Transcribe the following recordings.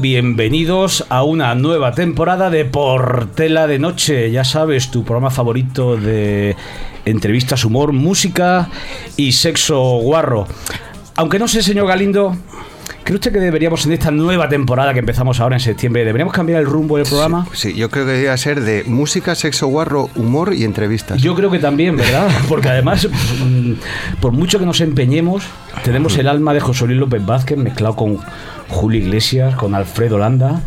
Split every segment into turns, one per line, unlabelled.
Bienvenidos a una nueva temporada de Portela de Noche. Ya sabes, tu programa favorito de entrevistas, humor, música y sexo guarro. Aunque no sé, señor Galindo, ¿Cree usted que deberíamos en esta nueva temporada que empezamos ahora en septiembre, deberíamos cambiar el rumbo del programa?
Sí, yo creo que debería ser de música, sexo guarro, humor y entrevistas.
Yo creo que también, ¿verdad? Porque además, mm, por mucho que nos empeñemos, tenemos el alma de José Luis López Vázquez mezclado con Julio Iglesias, con Alfredo Landa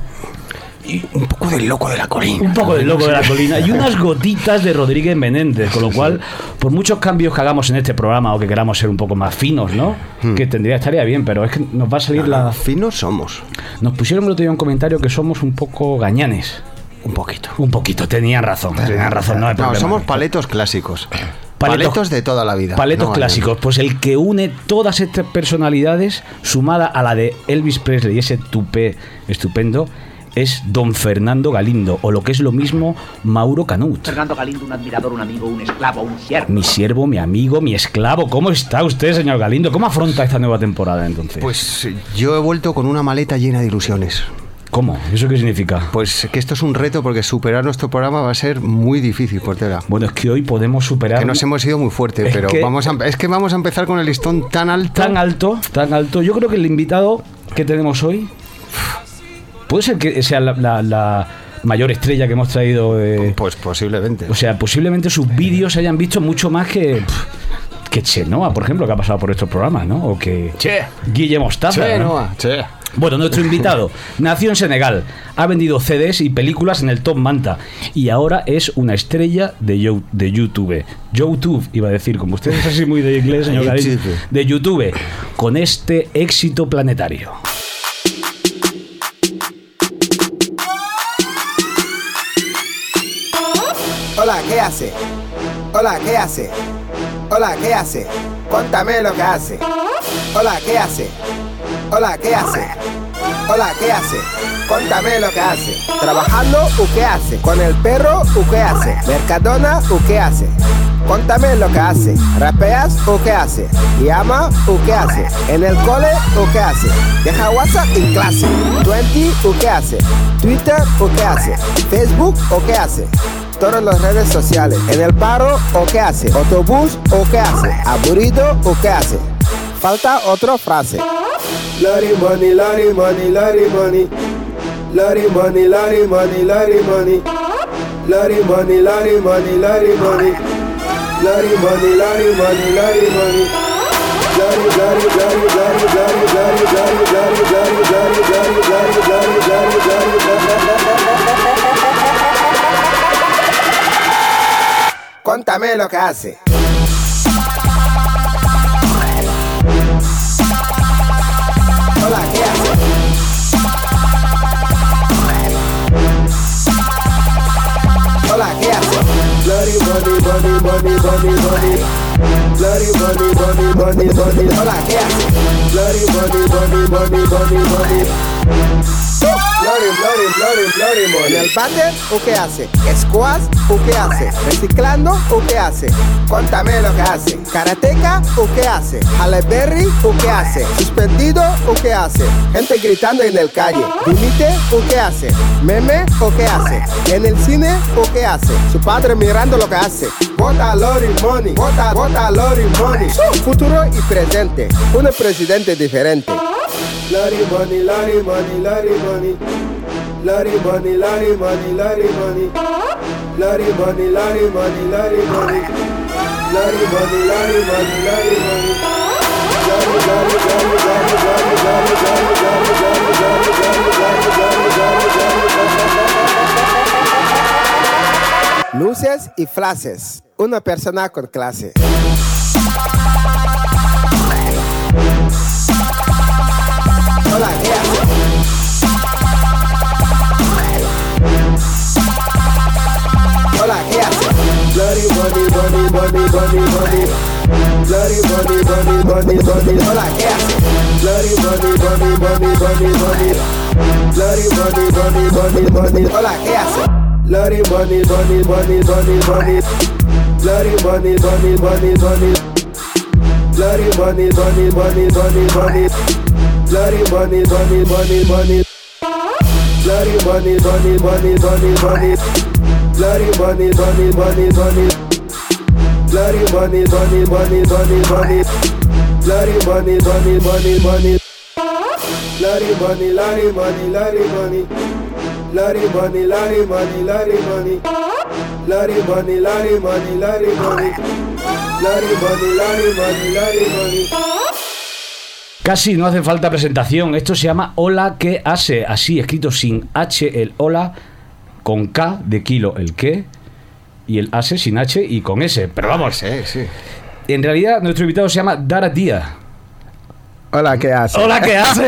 y un poco del loco de la colina.
Un poco del loco de la colina y unas gotitas de Rodríguez Menéndez, con lo cual, por muchos cambios que hagamos en este programa o que queramos ser un poco más finos, ¿no? Hmm. Que tendría estaría bien, pero es que nos va a salir la.
Finos somos.
Nos pusieron el otro día un comentario que somos un poco gañanes.
Un poquito.
Un poquito, tenían razón. Tenían razón, no,
no somos paletos clásicos. Paletos, de toda la vida.
Paletos clásicos. Pues el que une todas estas personalidades, sumada a la de Elvis Presley y ese tupé estupendo, es don Fernando Galindo, o lo que es lo mismo, Mauro Canut.
Fernando Galindo, un admirador, un amigo, un esclavo, un siervo.
Mi siervo, mi amigo, mi esclavo. ¿Cómo está usted, señor Galindo? ¿Cómo afronta esta nueva temporada entonces?
Pues yo he vuelto con una maleta llena de ilusiones.
¿Cómo? ¿Eso qué significa?
Pues que esto es un reto porque superar nuestro programa va a ser muy difícil, Portera.
Bueno, es que hoy podemos superar.
Que nos hemos ido muy fuerte, pero vamos a, es que vamos a empezar con el listón tan alto.
Tan alto, tan alto. Yo creo que el invitado que tenemos hoy puede ser que sea la, mayor estrella que hemos traído.
pues posiblemente.
O sea, posiblemente sus vídeos se hayan visto mucho más que. que Chenoa, por ejemplo, que ha pasado por estos programas, ¿no? O que.
Che.
Guille Mostaza.
Che.
Bueno, nuestro invitado nació en Senegal, ha vendido CDs y películas en el Top Manta y ahora es una estrella de, de YouTube. YouTube, iba a decir, como usted es así muy de inglés, señor de YouTube, con este éxito planetario.
Hola, ¿qué hace? Hola, ¿qué hace? Hola, ¿qué hace? Cuéntame lo que hace. Hola, ¿qué hace? Hola, ¿qué hace? Hola, ¿qué hace? Cuéntame lo que hace. Trabajando, ¿o qué hace? Con el perro, ¿o qué hace? Mercadona, ¿o qué hace? Cuéntame lo que hace. ¿Rapeas o qué hace? ¿Llama o qué hace? ¿En el cole o qué hace? ¿Deja WhatsApp en clase? ¿20 o qué hace? ¿Twitter o qué hace? ¿Facebook o qué hace? Todas las redes sociales. ¿En el paro o qué hace? ¿Autobús o qué hace? ¿Aburrido o qué hace? Falta otra frase. Lari money, lari money, lari money. Lari money, lari money, lari money. Lari money, lari money, lari money. Lari money, lari money, lari money. Contame lo que hace. Hola, ¿qué hace? Hola, ¿qué hace? Bloody, bloody, bloody, bloody, bloody, bloody. Bloody body, body, body, body, hola, ¿qué hace? Bloody body, body, body, body, body. Money. ¿El bander o qué hace? ¿Squash o qué hace? ¿Reciclando o qué hace? Cuéntame lo que hace. ¿Karateca o qué hace? ¿Halle Berry o qué hace? ¿Suspendido o qué hace? Gente gritando en el calle. ¿Dimite o qué hace? ¿Meme o qué hace? ¿En el cine o qué hace? Su padre mirando lo que hace. Vota Lori Money, vota, vota Lori Money. Futuro y presente. Un presidente diferente. Lari money, lari money, lari money. Lari money, lari money, lari money. Lari money, lari money, lari money. Lari money, lari money, lari money. Luces y flashes. Una persona con clase. like this. Go like. Bloody bunny, bunny, bunny, bunny, bunny.
Bloody bunny, bunny, bunny, bunny. Go like this. Bloody bunny, bunny, bunny, bunny, bunny. Bloody bunny, bunny, bunny, bunny. Go like this. Bloody bunny, bunny, bunny, bunny, bunny. Bloody bunny, bunny, bunny, bunny. Bloody bunny, bunny, bunny, bunny, bunny. Bloody money, money, money, money. Bloody money, money, money, money, money. Bloody money, money, money, money. Bloody money, money, money, money, money. Bloody money, money, money, money. Bloody money, bloody money, bloody money. Bloody money, bloody money, bloody money. Bloody money, bloody money, bloody money. Bloody money, bloody money, bloody money.
Casi no hace falta presentación. Esto se llama Hola que hace, así escrito sin H el hola, con K de kilo el que y el ase sin H y con S. Pero vamos,
Sí, sí.
en realidad nuestro invitado se llama Dara Día.
Hola, ¿qué haces?
Hola, ¿qué hace?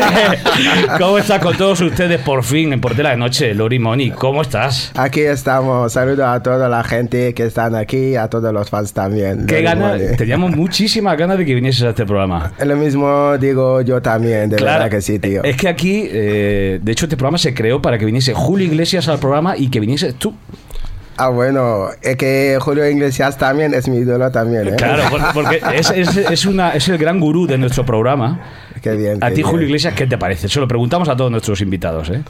¿Cómo estás con todos ustedes por fin en Portela de Noche? Lori Moni, ¿cómo estás?
Aquí estamos. Saludo a toda la gente que están aquí, a todos los fans también.
Qué ganas, teníamos muchísimas ganas de que vinieses a este programa.
Lo mismo digo yo también, de verdad que sí, tío.
Es que aquí, eh, de hecho, este programa se creó para que viniese Julio Iglesias al programa y que vinieses tú.
Ah, bueno, es que Julio Iglesias también es mi ídolo también, ¿eh?
Claro, por- porque es, es- es una, es el gran gurú de nuestro programa.
Qué bien.
A ti. Julio Iglesias, ¿qué te parece? Se lo preguntamos a todos nuestros invitados, ¿eh?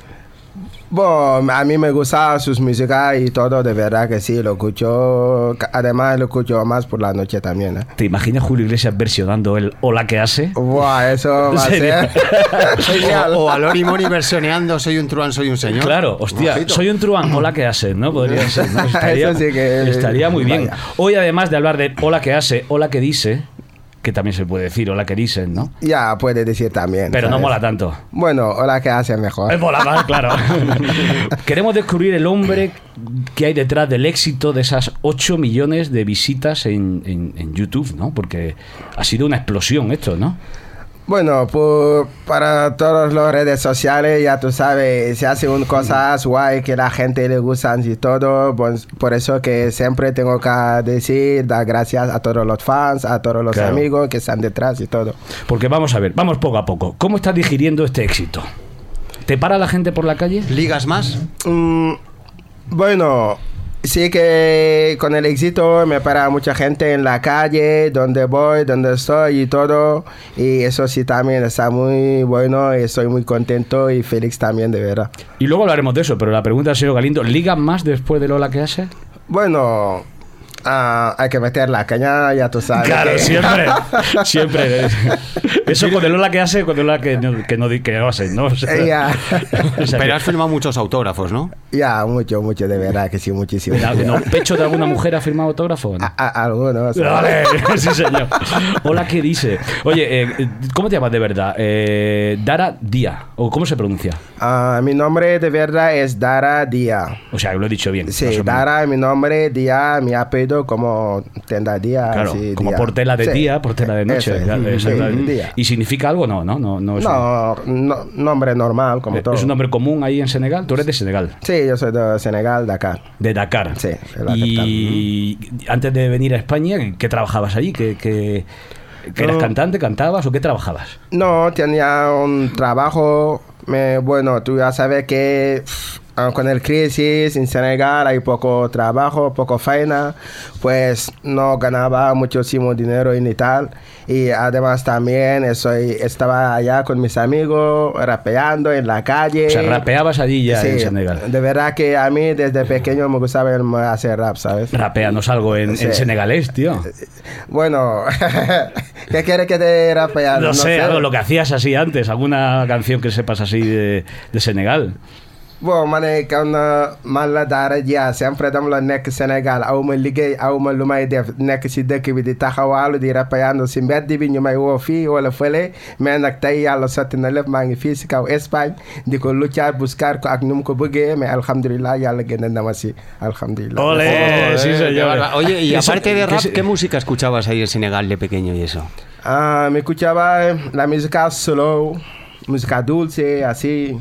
Bueno, a mí me gusta sus músicas y todo, de verdad que sí, lo escucho. Además, lo escucho más por la noche también, ¿eh?
¿Te imaginas Julio Iglesias versionando el Hola que hace?
Buah, eso va a ser.
O, o a Lori Moni versioneando Soy un truán, soy un señor.
Claro, hostia, soy un truán, hola que hace, ¿no? Podría ser, ¿no? Estaría,
Eso sí que-
estaría muy bien. Hoy, además de hablar de hola que hace, hola que dice, que también se puede decir hola que dicen, ¿no?
Ya, puede decir también.
Pero no mola tanto.
Bueno, hola, ¿qué hace mejor?
Es mola más, claro. Queremos descubrir el hombre que hay detrás del éxito de esas 8 millones de visitas en, en- en YouTube, ¿no? Porque ha sido una explosión esto, ¿no?
Bueno, por- para todas las redes sociales, ya tú sabes, se hacen cosas guay que la gente le gustan y todo. pues, por eso que siempre tengo que decir, dar gracias a todos los fans, a todos los
Claro.
amigos que están detrás y todo.
Porque vamos a ver, vamos poco a poco. ¿Cómo estás digiriendo este éxito? ¿Te para la gente por la calle?
¿Ligas más?
Mm, bueno, sí que con el éxito me para mucha gente en la calle, donde voy, donde estoy y todo. Y eso sí también está muy bueno y estoy muy contento y feliz también, de verdad.
Y luego hablaremos de eso, pero la pregunta del señor Galindo, ¿ligan más después de Lola que hace?
Bueno, hay que meter la caña, ya tú sabes.
Claro,
que-
siempre. Siempre. Eso con el Lola que hace, con el Lola que no, que no, di- que no hace, ¿no? O sea,
Ya.
o sea,
Pero has firmado muchos autógrafos, ¿no?
Ya, mucho, mucho, de verdad que sí, muchísimo.
¿En los pechos de alguna mujer ha firmado autógrafo?
A- a- algunos.
Vale, sí, señor. Hola, ¿qué dice? Oye, eh, ¿cómo te llamas de verdad? Eh, Dara Día, o ¿cómo se pronuncia?
Ah, mi nombre de verdad es Dara Díaz.
O sea, lo he dicho bien.
Sí. Dara, mi nombre, Día, mi apellido como Tenda Día.
Claro,
sí,
como
Día.
portela de
Sí.
día, portela de noche.
Es. Día.
¿Y significa algo? No, no, no. No, es,
No, no, nombre normal, como
un,
todo.
es un nombre común ahí en Senegal. Tú eres de Senegal.
Sí, yo soy de Senegal, Dakar.
De Dakar.
Sí,
Y antes de venir a España, ¿qué trabajabas allí? ¿Qué, eras
No.
cantante, cantabas o qué trabajabas?
No, tenía un trabajo. me- bueno, tú ya sabes que pff, con el crisis en Senegal hay poco trabajo, poco faena. Pues no ganaba muchísimo dinero y tal. Y además también estoy, estaba allá con mis amigos, rapeando en la calle.
O sea, rapeabas allí ya
Sí,
en Senegal.
De verdad que a mí desde pequeño me gustaba hacer rap, ¿sabes?
Rapeanos algo en, en
Sí.
senegalés, tío.
Bueno, ¿qué quieres que te rapea?
No, sé, algo, lo que hacías así antes, alguna canción que sepas así de, de Senegal.
Bon ma ne kan na man la daara jaa sempre dama la nekk Sénégal aw ma liggéey aw ma lu may def nekk si dëkk bi di taxawaalu di rapayaando si mbedd bi ñu may woo fii wala fële mais nag tey yàlla sotti na lépp maa ngi fii si kaw Espagne. Di ko luccaat buscar ko ak nu mu ko bëggee mais alhamdulilah yàlla génne na ma si. Alhamdulilah
Ole, sí, señor.
Oye, y aparte de rap, ¿qué música escuchabas ahí en Senegal de pequeño y eso?
Ah, me escuchaba la música slow, música dulce, así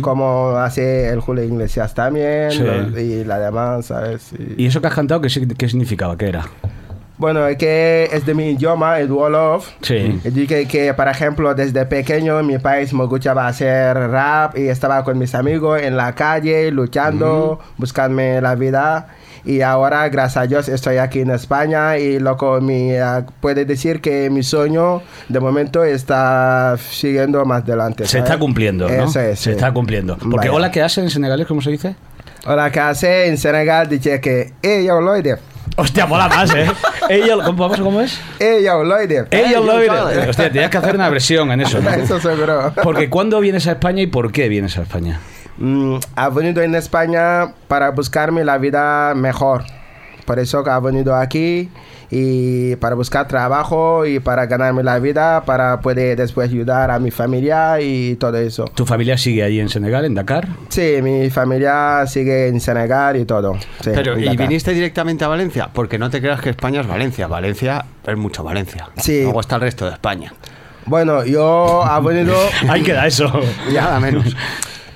como hace el Julio Iglesias también
Sí.
lo- y la demás, ¿sabes? Y-
¿Y eso que has cantado qué, qué significaba? ¿Qué era?
Bueno, es que es de mi idioma, el Wolof.
Sí.
Y dije que, por ejemplo, desde pequeño en mi país me gustaba hacer rap y estaba con mis amigos en la calle luchando, buscando la vida. Y ahora, gracias a Dios, estoy aquí en España y loco, mi, ah, puede decir que mi sueño de momento está siguiendo más adelante.
Se
¿sabes?
está cumpliendo, ¿no?
Eso es,
Se
sí.
está cumpliendo. Porque
Vaya.
hola, ¿qué hacen en senegalés? ¿Cómo se dice?
Hola, ¿qué hace en Senegal? Dice que, hey, yo, Loide.
Hostia, mola más, ¿eh? Ella, ¿cómo, vamos, ¿cómo es?
Yo, Loide.
Ella lo oye. Hostia, tenías que hacer una versión en eso, ¿no?
Eso seguro.
Porque ¿cuándo vienes a España y por qué vienes a España?
Mm, ha venido en España para buscarme la vida mejor. Por eso que ha venido aquí y para buscar trabajo y para ganarme la vida, para poder después ayudar a mi familia y todo eso.
¿Tu familia sigue allí en Senegal, en Dakar?
Sí, mi familia sigue en Senegal y todo. Sí,
Pero, ¿y viniste directamente a Valencia? Porque no te creas que España es Valencia. Valencia es mucho Valencia.
Sí.
Luego está el resto de España.
Bueno, yo ha venido...
Ahí queda eso.
Nada menos.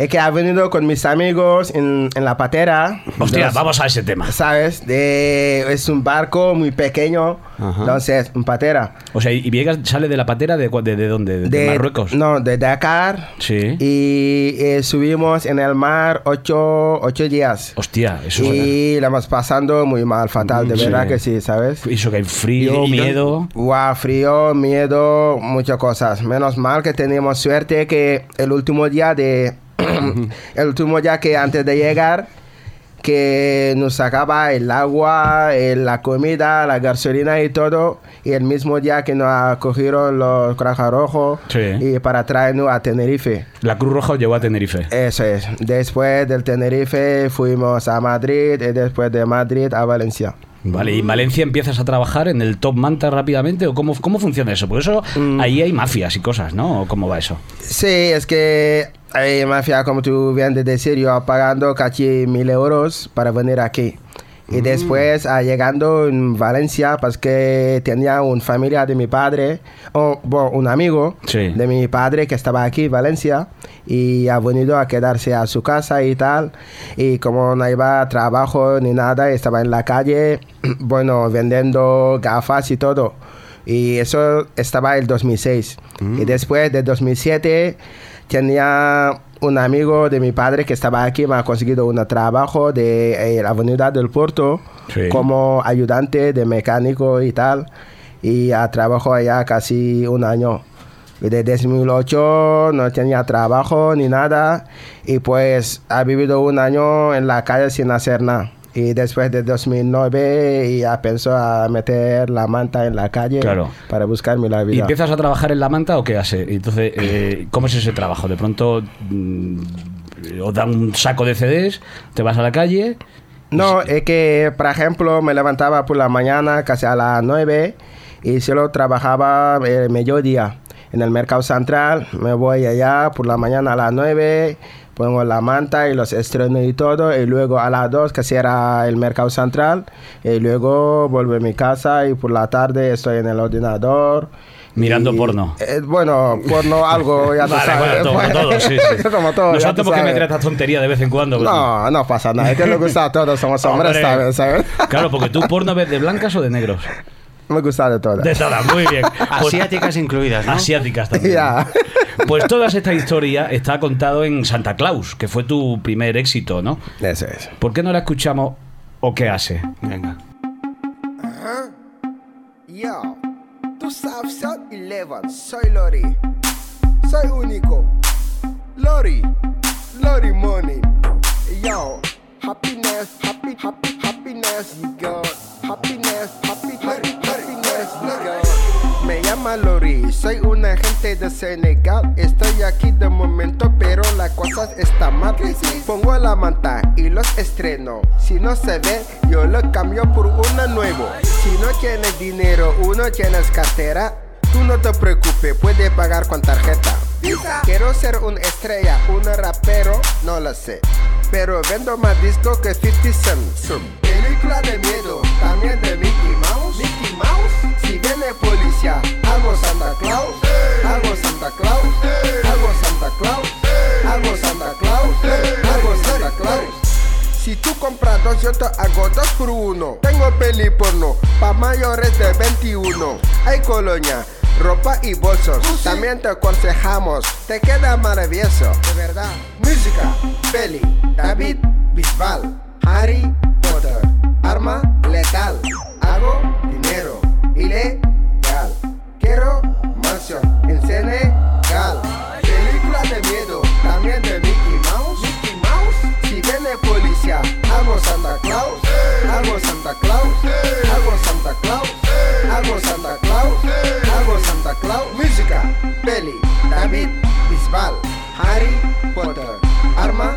Es que ha venido con mis amigos en, en la patera.
Hostia,
Los-
vamos a ese tema.
¿Sabes? De, es un barco muy pequeño.
Ajá.
Entonces, un patera.
O sea, ¿y Viegas sale de la patera de, de, de dónde? ¿De,
de
Marruecos?
No, de Dakar.
Sí.
Y eh, subimos en el mar ocho, ocho días.
Hostia, eso es...
Y la hemos pasando muy mal, fatal, de
Sí.
verdad que sí, ¿sabes?
Eso que hay frío,
¿Y- y
miedo...
Guau, frío, miedo, muchas cosas. Menos mal que teníamos suerte que el último día de... el último día que antes de llegar, que nos sacaba el agua, eh, la comida, la gasolina y todo. Y el mismo día que nos acogieron los Cranja Rojo
Sí.
y para traernos a Tenerife.
La Cruz Roja os llevó a Tenerife.
Eso es. Después del Tenerife fuimos a Madrid y después de Madrid a Valencia.
Vale, ¿y en Valencia empiezas a trabajar en el Top Manta rápidamente? ¿O cómo, cómo funciona eso? Porque eso,
Mm.
ahí hay mafias y cosas, ¿no? ¿O cómo va eso?
Sí, es que hay mafia, como tú bien de decir, yo pagando casi mil euros para venir aquí. Y después, ah, llegando en Valencia, pues que tenía una familia de mi padre, o bueno, un amigo
Sí.
de mi padre que estaba aquí en Valencia y ha venido a quedarse a su casa y tal. Y como no iba a trabajo ni nada, estaba en la calle, bueno, vendiendo gafas y todo. Y eso estaba el 2006. Y después de 2007 tenía un amigo de mi padre que estaba aquí, me ha conseguido un trabajo de eh, la avenida del puerto
Sí.
como ayudante de mecánico y tal. Y ha trabajado allá casi un año. Y de 2008 no tenía trabajo ni nada. Y pues ha vivido un año en la calle sin hacer nada. Y después de 2009 ya pensó a meter la manta en la calle
Claro.
para buscarme la
¿Y
vida.
empiezas a trabajar en la manta o qué hace? Entonces, eh, ¿cómo es ese trabajo? De pronto mm, os dan un saco de CDs, te vas a la calle...
No, es que, por ejemplo, me levantaba por la mañana casi a las 9 y solo trabajaba el mediodía en el mercado central. Me voy allá por la mañana a las 9, pongo la manta y los estrenos y todo. Y luego a las 2 que cierra el mercado central. Y luego vuelvo a mi casa y por la tarde estoy en el ordenador.
Mirando
Y,
porno.
eh, bueno, porno algo, ya tú
Vale,
sabes.
bueno, como todo, sí, sí.
como todo,
Nos
ya tú
tenemos que
sabes.
meter esta tontería de vez en cuando. pero-
No, no pasa nada. Es que le gusta a todos, somos hombres,
Hombre.
¿sabes? ¿sabes?
Claro, porque tú porno ves de blancas o de negros.
Me gusta de todas.
De todas, muy bien. Pues-
Asiáticas incluidas, ¿no?
Asiáticas también.
Ya.
Pues toda esta historia está contado en Santa Claus, que fue tu primer éxito, ¿no?
Eso es.
¿Por qué no la escuchamos o qué hace?
Venga.
Yo, tú sabes, South Eleven, soy Lori. Soy único. Lori, Lori Money. Yo, happiness, happy, happy, happiness, got. Happiness, happy, happy, got. Me llama Lori, soy un agente de Senegal. Estoy aquí de momento, pero la cosa está mal. Pongo la manta y los estreno. Si no se ve, yo lo cambio por uno nuevo. Si no tienes dinero, uno tienes cartera. Tú no te preocupes, puedes pagar con tarjeta. Quiero ser una estrella, un rapero, no lo sé. Pero vendo más disco que 50 Cent. Película de miedo, también de Mickey Mouse. Si viene policía, hago Santa Claus. Hago Santa Claus. Hago Santa Claus. Hago Santa Claus. Hago Santa Claus. Si tú comprar 200 hago dos por uno. Tengo peli porno pa' mayores de 21. Hay colonia, ropa y bolsos. También te aconsejamos, te queda maravilloso. De verdad. Música, peli, David Bisbal, Harry Potter. Arma letal. Hago ilegal. Quiero mansión en Senegal. Película de miedo, también de Mickey Mouse. Mickey Mouse. Si viene policía, hago Santa Claus. Hago Santa Claus. Hago Santa Claus. Hago Santa Claus. Hago Santa Claus. Música, peli, David Bisbal, Harry Potter. Arma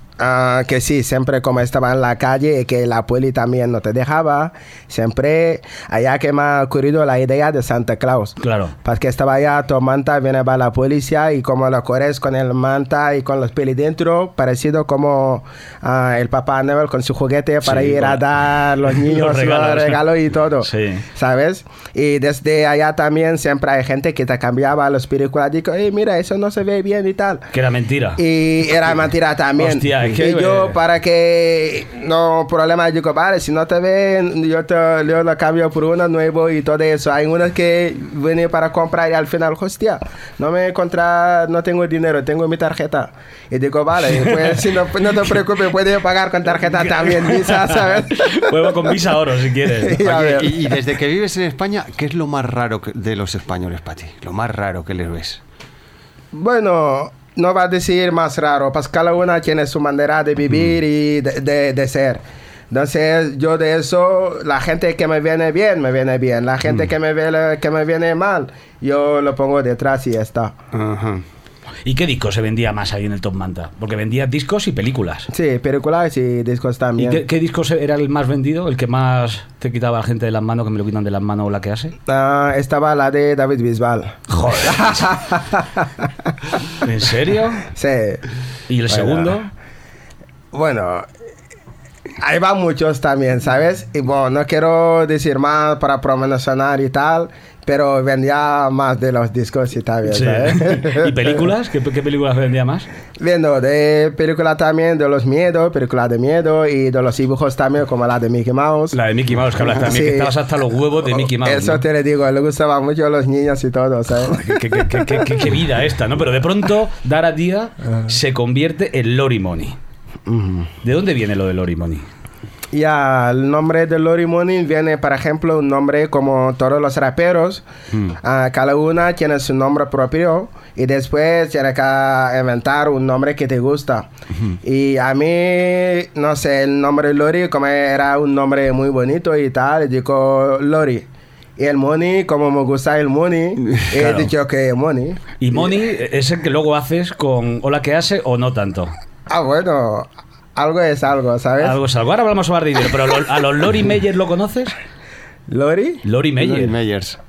ah, que sí, siempre como estaba en la calle y que la poli también no te dejaba, siempre allá que me ha ocurrido la idea de Santa Claus.
Claro.
Porque estaba allá, tu manta, viene va la policía y como lo corres con el manta y con los pelis dentro, parecido como ah, el papá Noel con su juguete para
Sí,
ir a dar los niños los
regalos.
regalos, y todo.
Sí.
¿Sabes? Y desde allá también siempre hay gente que te cambiaba los películas. Digo, hey, mira, eso no se ve bien y tal.
Que era mentira.
Y era mentira también.
Hostia, que-
yo, para que no problema, digo, vale, si no te ven, yo, te, yo lo cambio por uno nuevo y todo eso. Hay unos que vienen para comprar y al final, hostia, no me encontré, no tengo dinero, tengo mi tarjeta. Y digo, vale, pues si no, no te preocupes, puedes pagar con tarjeta también, Visa, ¿sabes?
Juego con Visa Oro si quieres.
Oye, y, y desde que vives en España, ¿qué es lo más raro que- de los españoles para ti? Lo más raro que les ves.
Bueno, no va a decir más raro, pues cada una tiene su manera de vivir y de, de- de ser. Entonces, yo de eso, la gente que me viene bien, me viene bien. La gente que, me viene, que me viene mal, yo lo pongo detrás y ya está.
Ajá.
¿Y qué disco se vendía más ahí en el Top Manta? Porque vendía discos y películas.
Sí, películas y discos
¿Y
también.
qué, qué disco era el más vendido? ¿El que más te quitaba la gente de las manos, que me lo quitan de las manos o la que hace?
Ah, estaba la de David Bisbal.
¿En serio?
sí.
¿Y el
Bueno.
segundo?
Bueno, ahí van muchos también, ¿sabes? Y bueno, no quiero decir más para promocionar y tal, pero vendía más de los discos y tal,
Sí. ¿Y películas? ¿Qué, qué películas vendía más?
Viendo de películas también de los miedos, películas de miedo y de los dibujos también, como la de Mickey Mouse.
La de Mickey Mouse, que hablas también,
Sí.
que estabas hasta los huevos de Mickey Mouse.
Eso
¿no?
te le digo, le gustaban mucho a los niños y todo, ¿sabes?
Qué, qué- qué- qué- qué- qué vida esta, ¿no? Pero de pronto, Dara Día se convierte en Lori Money. ¿De dónde viene lo de Lori Money?
Ya, el nombre de Lori Money viene, por ejemplo, un nombre como todos los raperos. Ah, cada una tiene su nombre propio y después tiene que inventar un nombre que te gusta. Y a mí, no sé, el nombre Lori, como era un nombre muy bonito y tal, digo Lori. Y el Money, como me gusta el Money, he
Claro.
dicho que Money.
Y Money es el que luego haces con Hola que hace o no tanto.
Ah, bueno, algo es algo, ¿sabes?
Algo es algo. Ahora hablamos más de dinero, pero a los Lori Meyer lo conoces?
Lori.
Lori Meyer.
Lori Meyers.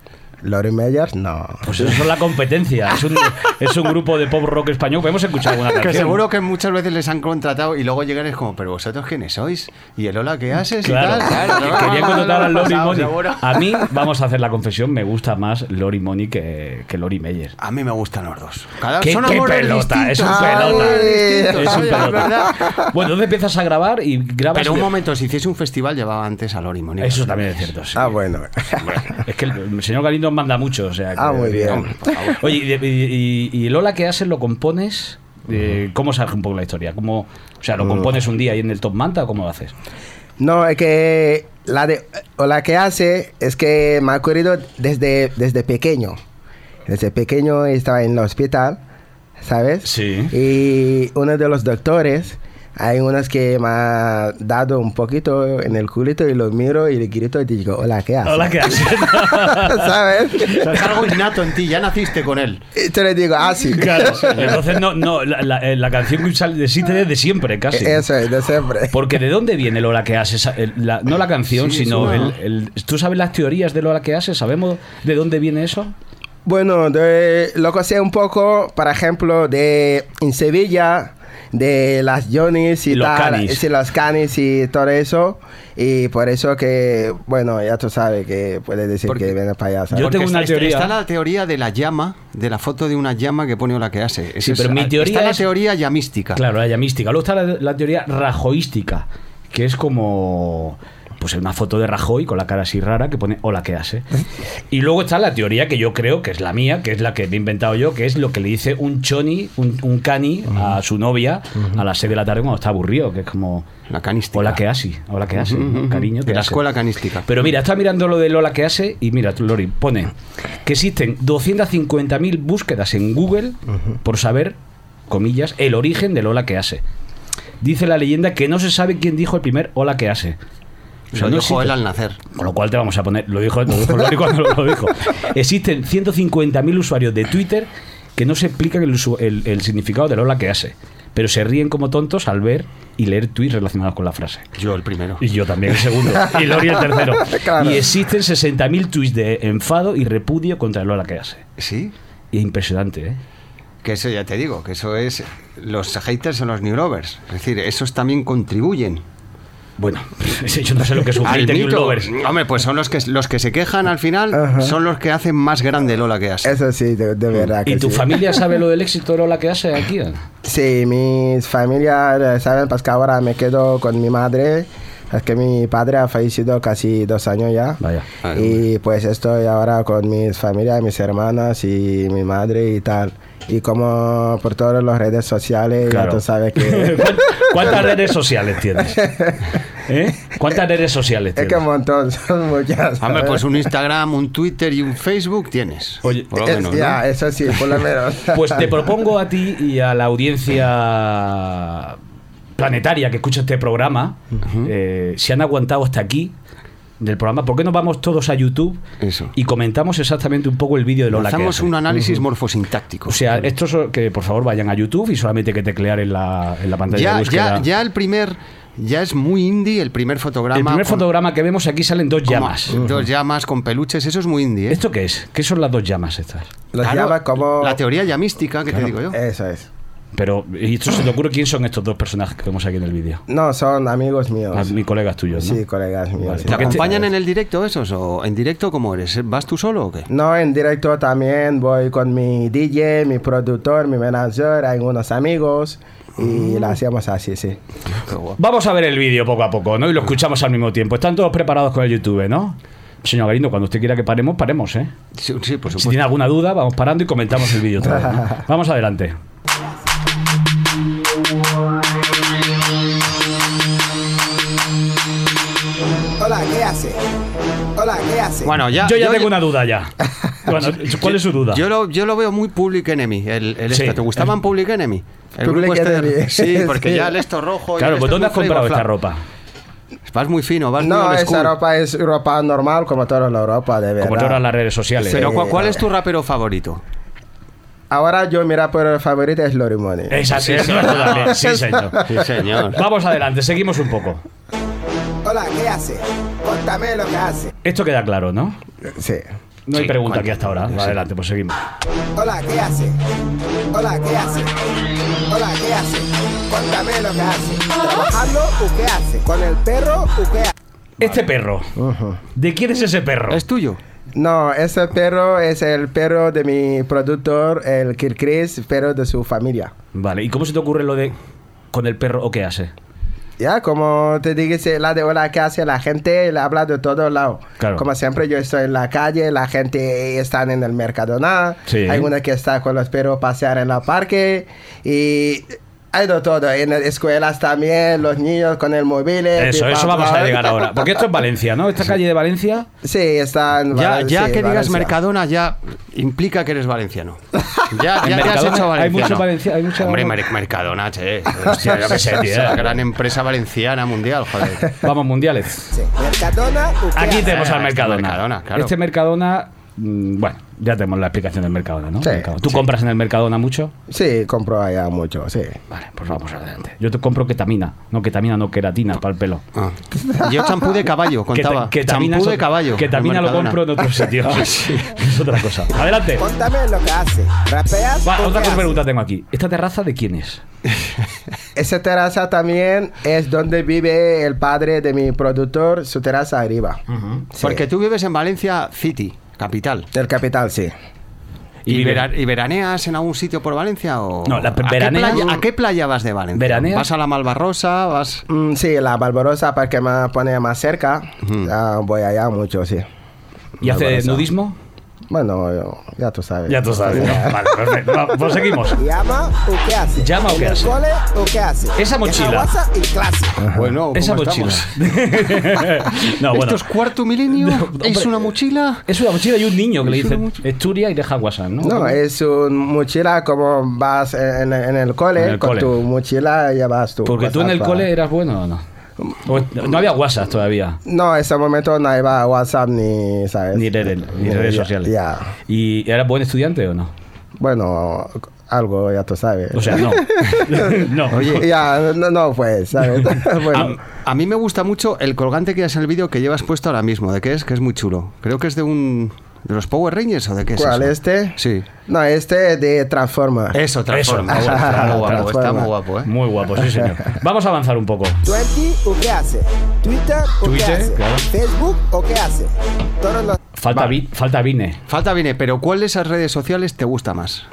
Lori Meyers, no.
Pues eso es la competencia. Es un, es un grupo de pop rock español. Podemos escuchar alguna canción.
Que seguro que muchas veces les han contratado y luego llegan es como, pero vosotros quiénes sois? Y el hola que haces
Claro,
y tal. Claro,
que
¿no?
querían contratar a Lori Money.
seguro.
A mí, vamos a hacer la confesión, me gusta más Lori Money que, que Lori Meyer.
A mí me gustan los dos. Cada
¿Qué,
son
qué pelota? Es un pelota.
Ay,
Es un pelota. Bueno, entonces empiezas a grabar y grabas.
Pero un
de-
momento, si hiciese un festival llevaba antes a Lori Money.
Eso también es cierto. sí.
Ah, bueno.
Es que el, el señor Galindo manda mucho. O sea, que-
Ah, muy bien.
Hombre. Oye, y, y- y- Hola que haces lo compones. eh, ¿Cómo surge un poco la historia? ¿Cómo, o sea, ¿lo compones un día ahí en el Top Manta o cómo lo haces?
No, es que la de o la que hace es que me ha ocurrido desde, desde pequeño. Desde pequeño estaba en el hospital, ¿sabes?
Sí.
Y uno de los doctores, hay unos que me ha dado un poquito en el culito y lo miro y le grito y digo, hola, ¿qué haces?
Hola, ¿qué haces?
¿Sabes?
O sea, es algo innato en ti, ya naciste con él.
Y te le digo, ah, sí.
Claro. Entonces, no, no, la, la- eh, la canción que sale- existe desde siempre, casi.
Eso es, de siempre.
Porque ¿de dónde viene el hola que haces? El- la- no la canción,
Sí,
sino el, el- ¿Tú sabes las teorías del hola que haces? ¿Sabemos de dónde viene eso?
Bueno, de, lo que sé un poco, por ejemplo, de en Sevilla, de las Johnny's y
Los
tal,
canis.
sí, los canis y todo eso. Y por eso que, bueno, ya tú sabes que puedes decir
Porque-
que viene para allá. ¿sabes?
Yo
Porque
tengo una
está,
teoría.
Está la teoría de la llama, de la foto de una llama que pone la que hace. Eso
Sí,
es-
pero mi teoría
Está la teoría llamística.
Claro, la llamística. Luego está la, la teoría rajoística, que es como pues una foto de Rajoy con la cara así rara que pone hola que hace. Y luego está la teoría que yo creo que es la mía, que es la que me he inventado yo, que es lo que le dice un choni, un, un cani a su novia a las 6 de la tarde cuando está aburrido, que es como
La canística.
hola que hace, hola que hace,
Ujú, ujú.
cariño.
De
¿qué
la
hace?
escuela canística.
Pero mira, está mirando lo del hola que hace y mira, Lori, pone que existen 250.000 búsquedas en Google por saber, comillas, el origen del hola que hace. Dice la leyenda que no se sabe quién dijo el primer hola que hace. O sea,
Lo
no
dijo
existe.
él al nacer.
Con lo cual te vamos a poner, lo dijo, lo dijo Lori cuando lo dijo. Existen 150.000 usuarios de Twitter que no se explican el, usu- el- el significado del hola que hace, pero se ríen como tontos al ver y leer tweets relacionados con la frase.
Yo el primero.
Y yo también el segundo. Y Lori el tercero.
Claro.
Y existen 60.000 tweets de enfado y repudio contra el hola que hace.
Sí.
Y es impresionante, ¿eh?
Que eso ya te digo, que eso es. Los haters son los new lovers. Es decir, esos también contribuyen.
Bueno, yo no sé lo que es un
Al
hater y un lovers.
Hombre, pues son los que los que se quejan al final,
Ajá.
son los que hacen más grande Lola que hace.
Eso sí, de, de verdad que
¿Y tu
sí.
familia sabe lo del éxito del hola que hace aquí?
Sí, mis familias eh, saben, pues que ahora me quedo con mi madre. Es que mi padre ha fallecido casi dos años ya.
Vaya.
Y pues estoy ahora con mis familias, mis hermanas y mi madre y tal. Y como por todas las redes sociales,
Claro.
ya tú sabes que...
¿Cuán- ¿Cuántas redes sociales tienes? ¿Eh? ¿Cuántas redes sociales
es que un
tienes?
montón, son muchas.
Hombre, pues un Instagram, un Twitter y un Facebook tienes.
Oye,
por lo
Es-
menos, ¿no?
ya, eso sí, por lo menos.
Pues te propongo a ti y a la audiencia planetaria que escucha este programa, eh, si han aguantado hasta aquí del programa, ¿por qué no vamos todos a YouTube
Eso.
y comentamos exactamente un poco el vídeo de Lola que
Hacemos
hace?
un análisis morfosintáctico.
O sea, estos que por favor vayan a YouTube y solamente hay que teclear en la, en la pantalla de
ya,
búsqueda.
ya, ya el primer, ya es muy indie el primer fotograma.
el primer
con-
fotograma que vemos aquí salen dos
como
llamas.
Dos llamas con peluches, eso es muy indie. ¿eh?
¿Esto qué es? ¿Qué son las dos llamas estas?
Los
Claro,
llama como...
La teoría llamística, que te digo yo.
Eso es.
Pero, ¿y esto se te ocurre quién son estos dos personajes que vemos aquí en el vídeo?
No, son amigos míos.
Ah, mis colegas tuyos, ¿no?
Sí, colegas míos.
Vale.
sí.
¿Te
este-
acompañan en el directo esos? ¿O en directo cómo eres? ¿Vas tú solo o qué?
No, en directo también voy con mi DJ, mi productor, mi manager, hay unos amigos y lo hacemos así, sí.
Vamos a ver el vídeo poco a poco, ¿no? Y lo escuchamos al mismo tiempo. Están todos preparados con el YouTube, ¿no? Señor Galindo, cuando usted quiera que paremos, paremos, ¿eh?
Sí, sí, por
Si
supuesto.
tiene alguna duda, vamos parando y comentamos el vídeo otra vez, ¿no? Vamos adelante.
Hola, ¿qué hace? Hola, ¿qué hace?
Bueno, ya.
Yo ya tengo una duda ya. Bueno, ¿Cuál es su duda?
Yo lo, yo lo veo muy Public Enemy. El, el
Sí.
este. ¿Te gustaban Public Enemy? El
Public
grupo este de-
Enemy.
Sí, porque
Sí.
ya el esto rojo. y
Claro, pues ¿dónde has
muy
comprado esta ropa?
Vas muy fino, vas muy
No, esa
school.
ropa es ropa normal como toda la ropa, de verdad.
Como todas las redes sociales.
Sí.
Pero ¿cuál, cuál es tu rapero favorito?
Ahora yo mi rapero favorito es Lori Money.
Exacto, sí, también. Sí, señor.
Sí, señor.
Vamos adelante, seguimos un poco.
Hola, ¿qué hace? Contame lo que hace.
Esto queda claro, ¿no?
Sí.
No hay
Sí,
pregunta aquí hasta ahora. Adelante, pues seguimos.
Hola, ¿qué hace? Hola, ¿qué hace? Hola, ¿qué hace? Contame lo que hace. ¿Trabajando o qué hace? ¿Con el perro o qué hace?
Este perro. ¿De quién es ese perro?
¿Es tuyo?
No, ese perro es el perro de mi productor, el Kir Chris, perro de su familia.
Vale, ¿y cómo se te ocurre lo de con el perro o qué hace?
Ya, como te dije, la de hola que hace la gente, le habla de todos lados.
Claro.
Como siempre, yo estoy en la calle, la gente está en el Mercadona,
Sí.
hay una que está con los perros pasear en el parque y Hay de todo, en las escuelas también, los niños con el móvil.
Eso,
y
eso
pa-
vamos a llegar ahora. Porque esto es Valencia, ¿no? Esta calle de Valencia.
Sí, están.
Ya, ya
sí,
que digas
Valencia.
Mercadona ya implica que eres valenciano. Ya,
En
ya te has hecho
hay
valenciano.
mucho valencia- hay
Hombre, Mer- Mercadona, che.
Hostia, yo qué sé, tío.
Es la gran empresa valenciana mundial, joder.
Vamos, mundiales.
Sí. Mercadona, ¿o qué
Aquí tenemos al
este
Mercadona.
Mercadona, claro.
Este Mercadona, bueno, ya tenemos la explicación del Mercadona, ¿no?
Sí,
Mercadona. ¿Tú
sí.
compras en el Mercadona mucho?
Sí, compro allá mucho, sí.
Vale, pues vamos adelante. Yo te compro ketamina, no ketamina, no queratina para el pelo.
Ah. Yo champú de caballo, contaba.
Keta- ketamina
champú de caballo.
Ketamina lo compro en otro sitio. Es otra cosa. Adelante.
Contame lo que hace. ¿Rapeas
Va, otra
hace?
pregunta tengo aquí. ¿Esta terraza de quién es?
Esa terraza también es donde vive el padre de mi productor, su terraza arriba. Sí.
Porque tú vives en Valencia City, capital.
El capital, sí.
Y
¿Y,
vive-
vera- y veraneas en algún sitio por Valencia? O...
No, la
¿A, qué
veranea-
playa, a qué playa vas de Valencia? ¿Vas a la Malvarrosa? ¿Vas...?
Mm, sí, la Barbarosa para que me pone más cerca. Ah, voy allá mucho, sí.
¿Y hace nudismo?
Bueno, yo- ya tú sabes.
Ya tú sabes. ¿no? Vale, perfecto. Va, pues seguimos.
¿Llama o qué hace?
¿Llama o
¿En
qué hace?
cole o qué hace?
Esa mochila.
Y clase.
Bueno, ¿cómo
Esa mochila. no, bueno.
¿Esto es cuarto milenio?
Hombre,
¿Es una mochila?
Es una mochila y un niño que le dice
una.
Estudia y deja WhatsApp, ¿no?
No, es un mochila como vas en, en el cole,
En el
con
cole.
tu mochila llevas tu
Porque tú en el cole eras bueno o no. No había WhatsApp todavía.
No, en ese momento no iba WhatsApp ni, ¿sabes?
Ni redes, ni redes
ya-
sociales.
Ya.
¿Y eras buen estudiante o no?
Bueno, algo ya tú sabes.
O sea, no. no.
Oye,
Ya, no, no pues, ¿sabes? bueno,
A, a mí me gusta mucho el colgante que en el vídeo que llevas puesto ahora mismo. ¿De qué es? Que es muy chulo. Creo que es de un... ¿De los Power Rangers o de qué es
¿cuál
eso?
este?
Sí.
No, este de Transforma.
Eso, transforma.
Eso.
Está muy guapo,
Transforma.
está muy guapo, ¿eh?
Muy guapo, sí, señor. Vamos a avanzar un poco.
¿Twenty o qué hace? ¿Twitter o
Twitter,
qué hace?
claro.
¿Facebook o qué hace? Todos los...
Falta, vi- falta Vine.
Falta viene, pero ¿cuál de esas redes sociales te gusta más?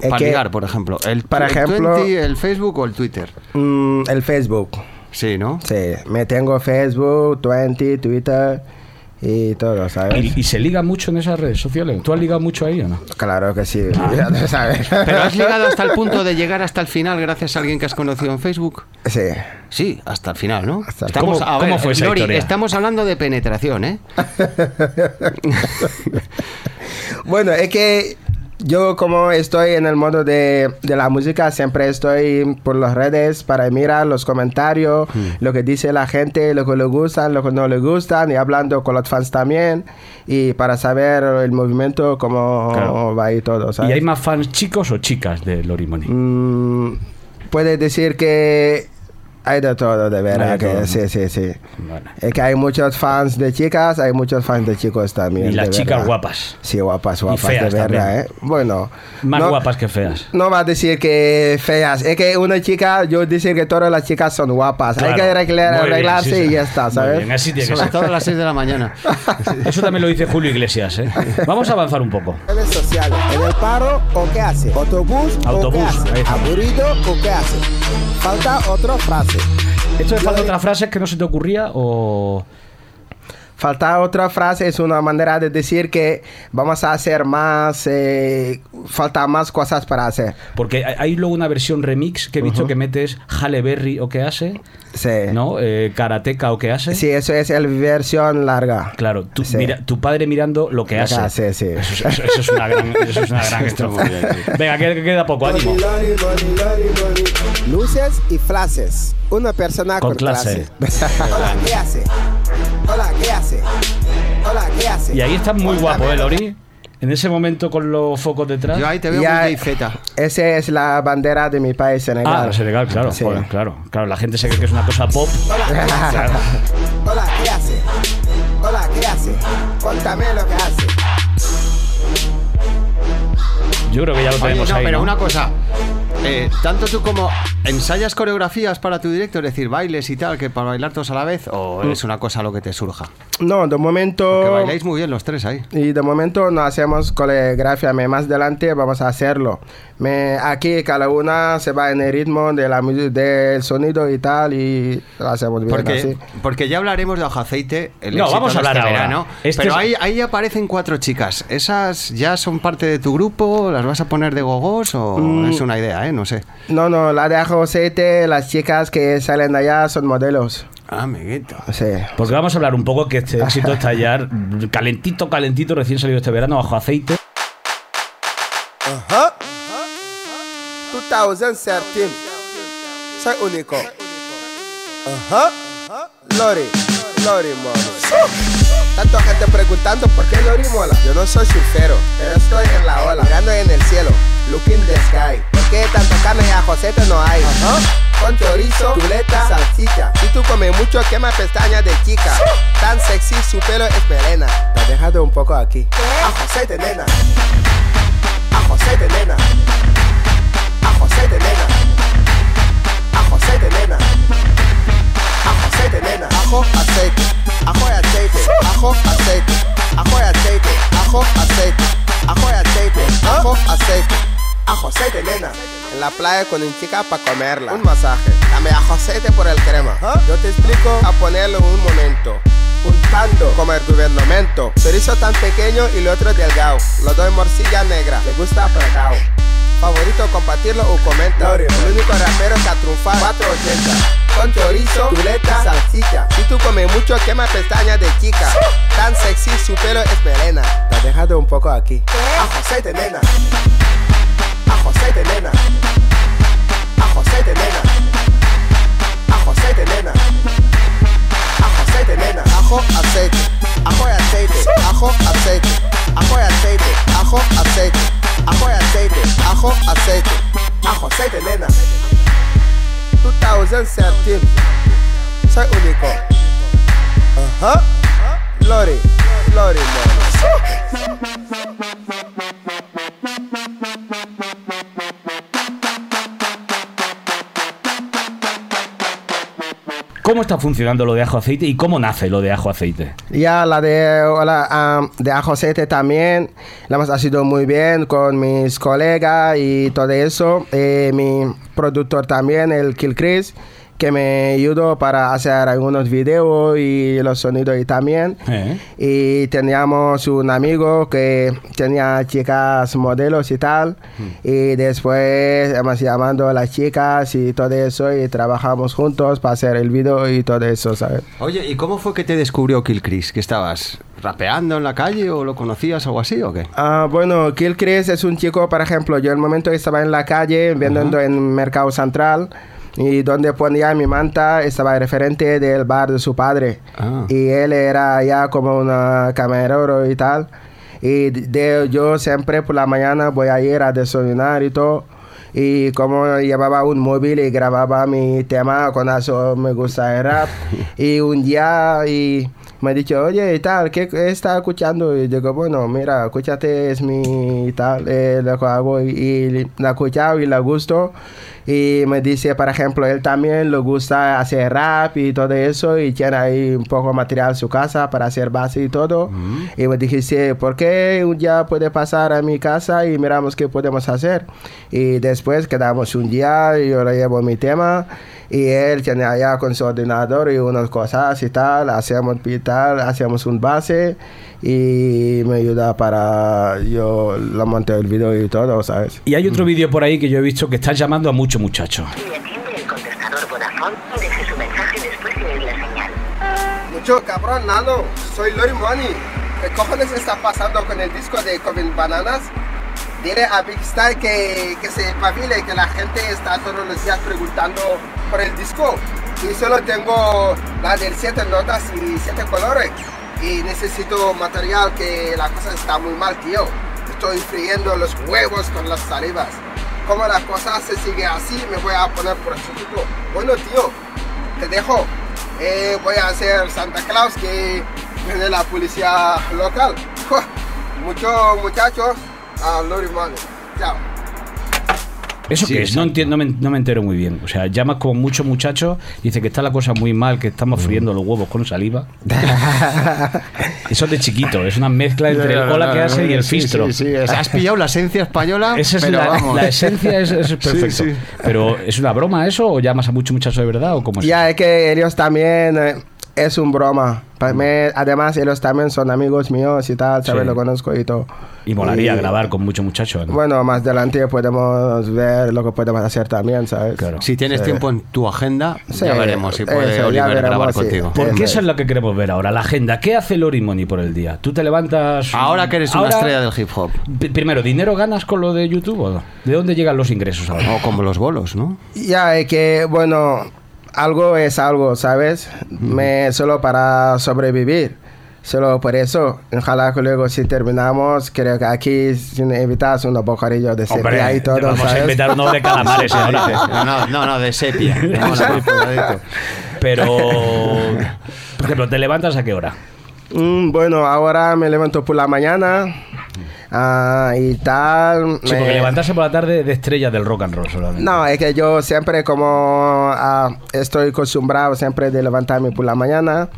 Para
que-
ligar, por ejemplo. El,
Por
el
ejemplo-
20, el Facebook o el Twitter.
Mm, el Facebook.
Sí, ¿no?
Sí, me tengo Facebook, 20, Twitter y todo, ¿sabes?
¿Y, y se liga mucho en esas redes sociales? ¿Tú has ligado mucho ahí o no?
Claro que sí, ya sabes.
Pero has llegado hasta el punto de llegar hasta el final gracias a alguien que has conocido en Facebook.
Sí.
Sí, hasta el final, ¿no?
Hasta el-
estamos,
¿Cómo-
a
cómo fue esa
Lori,
historia?
estamos hablando de penetración, ¿eh?
Bueno, es que yo como estoy en el mundo de, de la música, siempre estoy por las redes para mirar los comentarios, lo que dice la gente, lo que le gustan, lo que no le gustan, y hablando con los fans también, y para saber el movimiento, cómo
Claro.
va y todo, ¿sabes?
¿Y hay más fans chicos o chicas de Lorimoni?
Mm, puede decir que hay de todo, de verdad. Que. Sí, sí, sí. Es que hay muchos fans de chicas, hay muchos fans de chicos también.
Y las chicas
verdad.
guapas.
Sí, guapas, guapas,
feas
de verdad,
también.
¿eh? Bueno.
Más
no-
guapas que feas.
No va a decir que feas. Es que una chica, yo decir que todas las chicas son guapas.
Claro.
Hay que arreglar-
Muy bien,
arreglarse
sí,
y ya está,
Muy
¿sabes?
bien, así tiene que ser.
todo a las 6 de la mañana.
Eso también lo dice Julio Iglesias, ¿eh? Vamos a avanzar un poco.
redes sociales. ¿En el paro o qué hace? ¿Autobús, o
Autobús,
qué hace? ¿Aburrido o qué hace? Falta otra frase.
¿Esto es falta otra frase que no se te ocurría o...?
Falta otra frase, es una manera de decir que vamos a hacer más, eh, falta más cosas para hacer.
Porque hay- hay luego una versión remix que he visto que metes Halle Berry o que hace,
Sí.
¿no? Eh, Karateka o que hace.
Sí, eso es la versión larga.
Claro, tu,
Sí.
mira- tu padre mirando lo que hace.
sí.
Eso, es- eso- eso es una gran, eso es una gran estrofa. Venga, que que queda poco, ánimo.
Luces y frases. Una persona
Con
con,
clase.
clase. ¿qué hace? ¿Qué hace? Hola, ¿qué hace?
Y ahí estás muy guapo, ¿eh, Lori? En ese momento con los focos detrás.
Yo ahí te veo
Ya-
muy Z.
Esa es la bandera de mi país, Senegal.
Ah, Senegal, claro,
Sí.
joder, claro. Claro, la gente se cree que es una cosa pop.
Hola, ¿qué hace? Hola, ¿qué hace? Hola, ¿qué hace? Cuéntame lo que hace.
Yo creo que ya lo
Oye,
tenemos
no,
ahí.
pero
¿no?
una cosa. Eh, tanto tú como ensayas coreografías para tu directo, es decir, bailes y tal, que para bailar todos a la vez, o
Mm.
es una cosa lo que te surja.
No, de momento...
Que bailáis muy bien los tres ahí.
Y de momento no hacemos coreografía, más adelante vamos a hacerlo. Me, aquí cada una se va en el ritmo de la, del sonido y tal y lo hacemos bien
Porque,
así.
porque ya hablaremos de Hoja Aceite, el
No, vamos a hablar
este
ahora.
verano.
Este
pero
es-
ahí, ahí aparecen cuatro chicas. ¿Esas ya son parte de tu grupo? ¿Las vas a poner de gogos o
Mm,
es una idea, ¿eh? No sé.
No, no, la de ajo aceite, las chicas que salen de allá son modelos.
Ah, amiguito.
Sí.
Porque vamos a hablar un poco que este éxito está ya calentito, calentito, recién salido este verano, bajo aceite.
Ajá. 2013. Soy único. Ajá. Lori. Lori mola. Tanto gente preguntando por qué Lori mola. Yo no soy surfero, pero estoy en la ola, mirando en el cielo, looking the sky. ¿Por qué tanto carne y ajocete no hay? Ajá. Con chorizo, chuleta, salchicha. Si tú comes mucho, quema pestañas de chica. Tan sexy, su pelo es melena. Te has dejado un poco aquí. Ajocete, nena. Ajocete, nena. Ajocete, nena. Ajocete, nena. Aceite, nena. Ajo, aceite. Ajo y aceite. Ajo, aceite. Ajo y aceite. Ajo, aceite. Ajo y aceite. Ajo, aceite. Ajo, aceite, nena. En la playa con un chica para comerla. Un masaje. Dame ajo, aceite por el crema. Yo te explico a ponerlo un momento. Juntando como el gubernamento. Chorizo tan pequeño y el otro delgado. Lo doy morcilla negra. Le gusta apretado. Favorito, compartirlo o comenta. El único rapero que ha triunfado 480. Con chorizo, chuleta, salchicha. Si tú comes mucho, quema pestañas de chica. Tan sexy, su pelo es melena. Te has dejado un poco aquí. Ajo aceite, nena. Ajo aceite, nena. Ajo aceite, nena. Ajo aceite, nena. Ajo aceite, nena. Ajo aceite. Ajo y aceite. Ajo aceite. Ajo y aceite. Ajo aceite. Ajo y aceite. Ajo aceite. Ajo aceite, nena. 2013. Soy único. Ajá. Lori. Lori, Lori.
¿Cómo está funcionando lo de ajo aceite y cómo nace lo de ajo aceite?
Ya la de, la, um, de ajo aceite también la hemos hecho muy bien con mis colegas y todo eso. Eh, mi productor también, el Kill Chris, que me ayudó para hacer algunos videos y los sonidos y también.
Eh.
Y teníamos un amigo que tenía chicas modelos y tal. Y después hemos llamando a las chicas y todo eso y trabajamos juntos para hacer el video y todo eso, ¿sabes?
Oye, ¿y cómo fue que te descubrió Kill Chris? ¿Que estabas rapeando en la calle o lo conocías o algo así o qué?
Ah, bueno, Kill Chris es un chico, por ejemplo, yo en el momento estaba en la calle vendiendo en Mercado Central y donde ponía mi manta estaba el referente del bar de su padre.
Ah.
Y él era ya como una camarero y tal. Y de, yo siempre por la mañana voy a ir a desayunar y todo. Y como llevaba un móvil y grababa mi tema, con eso me gusta el rap. y un día y me ha dicho, oye, y tal, ¿qué está escuchando? Y digo, bueno, mira, escúchate, es mi tal, eh, lo que hago. Y, y la he escuchado y le gustó. Y me dice, por ejemplo, él también le gusta hacer rap y todo eso. Y tiene ahí un poco de material en su casa para hacer base y todo. Y me dijiste, ¿por qué un día puede pasar a mi casa y miramos qué podemos hacer? Y después quedamos un día y yo le llevo mi tema. Y él tiene allá con su ordenador y unas cosas y tal. Hacemos y tal, hacemos un base. Y me ayuda para yo lo monté el video y todo, ¿sabes?
Y hay otro vídeo por ahí que yo he visto que estás llamando a muchos muchachos.
Le atiende el contestador Vodafone y deje su mensaje después de oír la señal.
Mucho cabrón, Nano. Soy Lori Money. ¿Qué cojones está pasando con el disco de Coven Bananas? Dile a Big Star que, que se espabile, que la gente está todos los días preguntando por el disco. Y solo tengo la del siete notas y siete colores. Y necesito material que la cosa está muy mal, tío. Estoy friendo los huevos con las salivas. Como la cosa se sigue así, me voy a poner por el chiquito. Bueno, tío, te dejo. Eh, voy a hacer Santa Claus que viene la policía local. Mucho muchachos, a Lori. Chao.
¿Eso
Sí,
qué es? No, entiendo, no, me, no me entero muy bien. O sea, llamas como muchos muchachos, dice que está la cosa muy mal, que estamos friendo los huevos con saliva. Eso es de chiquito, es una mezcla entre el hola que hace y el
Sí,
fistro.
Sí, sí, Has pillado la esencia española,
Esa es
pero
la,
vamos.
la esencia, es, es perfecto. Pero ¿es una broma eso o llamas a muchos muchachos de verdad o cómo es?
Ya es que ellos también, eh, es un broma. Para mí, además, ellos también son amigos míos y tal, ¿sabes?
Sí.
Lo conozco y todo.
Y molaría grabar con muchos muchachos. ¿no?
Bueno, más adelante podemos ver lo que podemos hacer también, ¿sabes?
Claro.
Si tienes
Sí.
tiempo en tu agenda,
Sí,
ya veremos si puede Oliver
veremos,
grabar
sí.
contigo.
Por-
Porque eso es lo que queremos ver ahora, la agenda. ¿Qué hace Lori Money por el día? ¿Tú te levantas...
Ahora que eres una estrella del hip hop.
Primero, ¿dinero ganas con lo de YouTube o no? ¿De dónde llegan los ingresos ahora?
O como los bolos, ¿no?
Ya, es que, bueno, algo es algo, ¿sabes? Me solo para sobrevivir. Solo por eso, ojalá que luego si terminamos, creo que aquí si invitas unos bocadillos de sepia y todo,
vamos a
¿sabes?
invitar uno de calamares ahora.
No, no, no, no, de sepia. Vamos a ver, cuidadito.
Pero, por ejemplo, ¿te levantas a qué hora?
Mm, bueno, ahora me levanto por la mañana ah, y tal.
Sí, porque levantarse por la tarde de estrella del rock and roll solamente.
No, es que yo siempre como ah, estoy acostumbrado siempre de levantarme por la mañana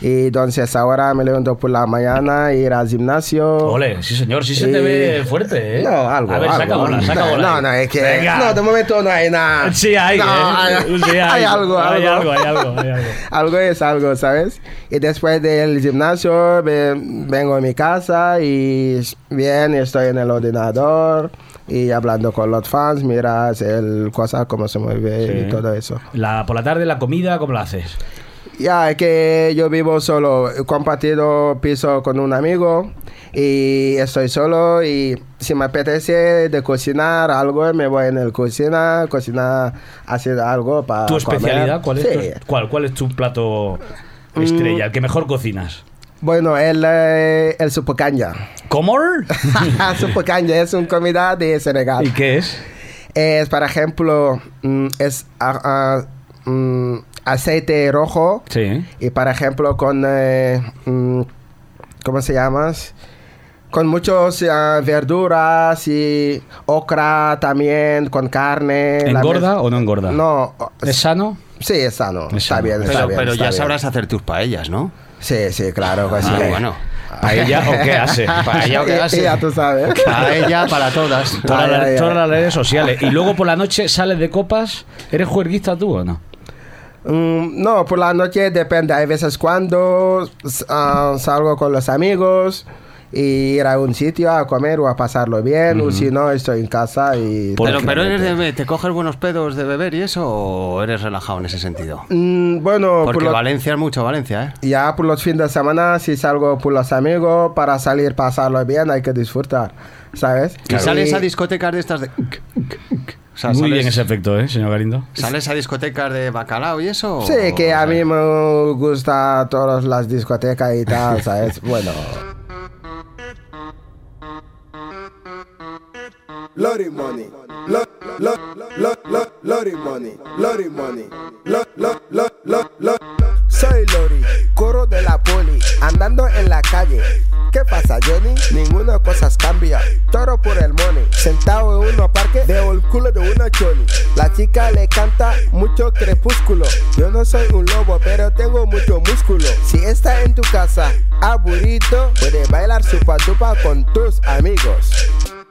y entonces ahora me levanto por la mañana ir al gimnasio.
Ole, sí señor, sí se
Y-
te ve fuerte, ¿eh?
No, algo,
A ver, saca
algo.
bola, saca
no,
bola.
No, no, es que
Venga.
no, de momento no hay nada.
Sí hay,
No,
¿eh?
hay,
Sí
hay algo,
hay
algo.
algo, hay algo, hay algo.
Algo es algo, ¿sabes? Y después del gimnasio ve- vengo a mi casa y bien, estoy en el ordenador y hablando con los fans, miras el cosa, cómo se mueve
Sí.
y todo eso.
La, por la tarde la comida, ¿cómo la haces?
Ya, es que yo vivo solo, he compartido piso con un amigo y estoy solo y si me apetece de cocinar algo, me voy en el cocina, cocinar, hacer algo para
¿Tu especialidad? ¿Cuál es,
Sí.
tu, cuál, cuál es tu plato estrella? El que mejor cocinas.
Bueno, el, eh, el supo canja.
¿Cómo?
supo canja es una comida de Senegal.
¿Y qué es?
Es, por ejemplo, mm, es mm, aceite rojo
Sí.
y, por ejemplo, con, eh, mm, ¿cómo se llama? Con muchas verduras y ocra también, con carne.
¿Engorda o no engorda?
No,
¿Es sano?
sí, es sano.
Es
está bien, está
Pero,
bien.
pero
está
ya
bien.
sabrás hacer tus paellas, ¿no?
Sí, sí, claro que sí.
Ah, bueno.
¿Paella o qué hace?
Paella o qué hace.
ya tú sabes.
Paella para todas.
Todas
Ay,
las-
ay, ay.
todas las redes sociales. Y luego por la noche sales de copas. ¿Eres juerguista tú o no?
Mm, no, por la noche depende. Hay veces cuando ah, salgo con los amigos ir a un sitio a comer o a pasarlo bien, o si no, estoy en casa y...
Por-
Pero, pero eres de, ¿te coges buenos pedos de beber y eso o eres relajado en ese sentido?
Mm, bueno, por
Porque
lo-
Valencia es mucho Valencia, ¿eh?
ya por los fines de semana, si salgo por los amigos para salir, pasarlo bien, hay que disfrutar, ¿sabes?
Y sales a discotecas de estas de... O sea,
Muy
sales,
bien ese efecto, ¿eh, señor Galindo?
¿Sales a discotecas de bacalao y eso?
Sí, que
o
a
sea,
mí me gusta todas las discotecas y tal, ¿sabes? Bueno.
Lorry money. Lo, lo, lo, lo, Lorry money. Lorry money. Soy Lori, coro de la poli, andando en la calle. ¿Qué pasa, Johnny? Ninguna cosa cambia. Toro por el money. Sentado en un parque, veo el culo de una Johnny. La chica le canta mucho crepúsculo. Yo no soy un lobo, pero tengo mucho músculo. Si está en tu casa aburrido, puedes bailar supa dupa con tus amigos.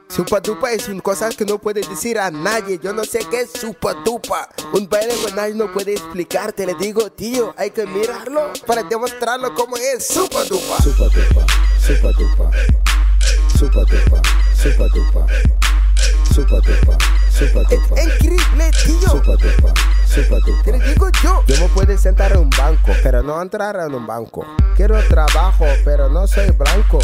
Supa dupa es una cosa que no puedes decir a nadie. Yo no sé qué es supa dupa. Un baile que nadie no puede explicar. Te le digo, tío, hay que mirarlo para demostrarlo cómo es supa dupa. Supa dupa, supa dupa, supa dupa, supa dupa, supa dupa, supa dupa. Es increíble, tío. Supa dupa, supa dupa. Te le digo yo. Yo me puedo sentar en un banco, pero no entrar en un banco. Quiero trabajo, pero no soy blanco.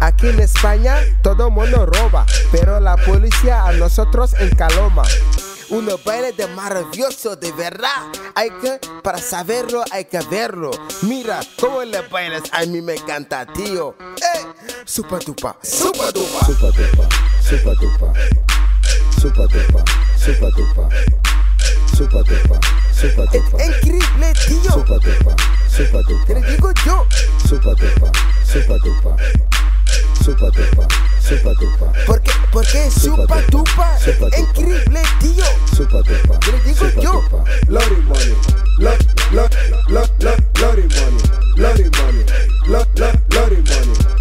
Aquí en España todo mundo roba, pero la policía a nosotros encaloma. Uno baile de maravilloso, de verdad. Hay que, para saberlo, hay que verlo. Mira cómo le bailas, a mí me encanta, tío. ¡Eh! Supa dupa, supa dupa. Supa dupa, supa dupa. Supa dupa, supa dupa. Supa dupa, supa dupa. Es increíble, tío. Supa dupa, supa dupa. Te lo digo yo. Supa dupa, supa dupa. Supa dupa, supa dupa. ¿Por qué? Supa dupa. Increíble, tío. Supa dupa. Te lo digo yo. Lori money. Lo, lo, lo, lo, lori money. Lori money. Lo, lo, lori money.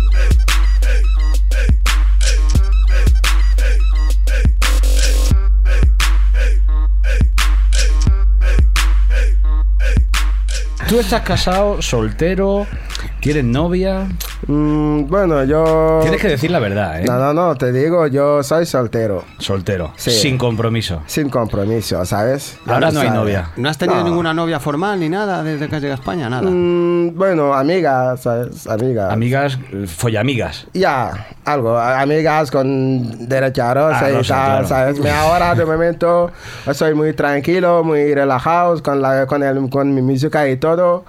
¿Tú, estás casado, soltero, tienes novia.
Mm, bueno, yo...
Tienes que decir la verdad, ¿eh?
No, no, no, te digo, yo soy soltero,
Soltero,
Sí.
sin compromiso.
sin compromiso, ¿sabes? Ya
Ahora no hay
sabes.
novia.
¿No has tenido
No.
ninguna novia formal ni nada desde que has llegado a España? Nada.
Mm, bueno, amigas, ¿sabes? Amigas.
Amigas, follamigas.
Ya, algo, amigas con derecho a rosa
Ah,
y
rosa,
tal,
claro.
¿sabes? Me ahora de momento soy muy tranquilo, muy relajado con, la, con, el, con mi música y todo.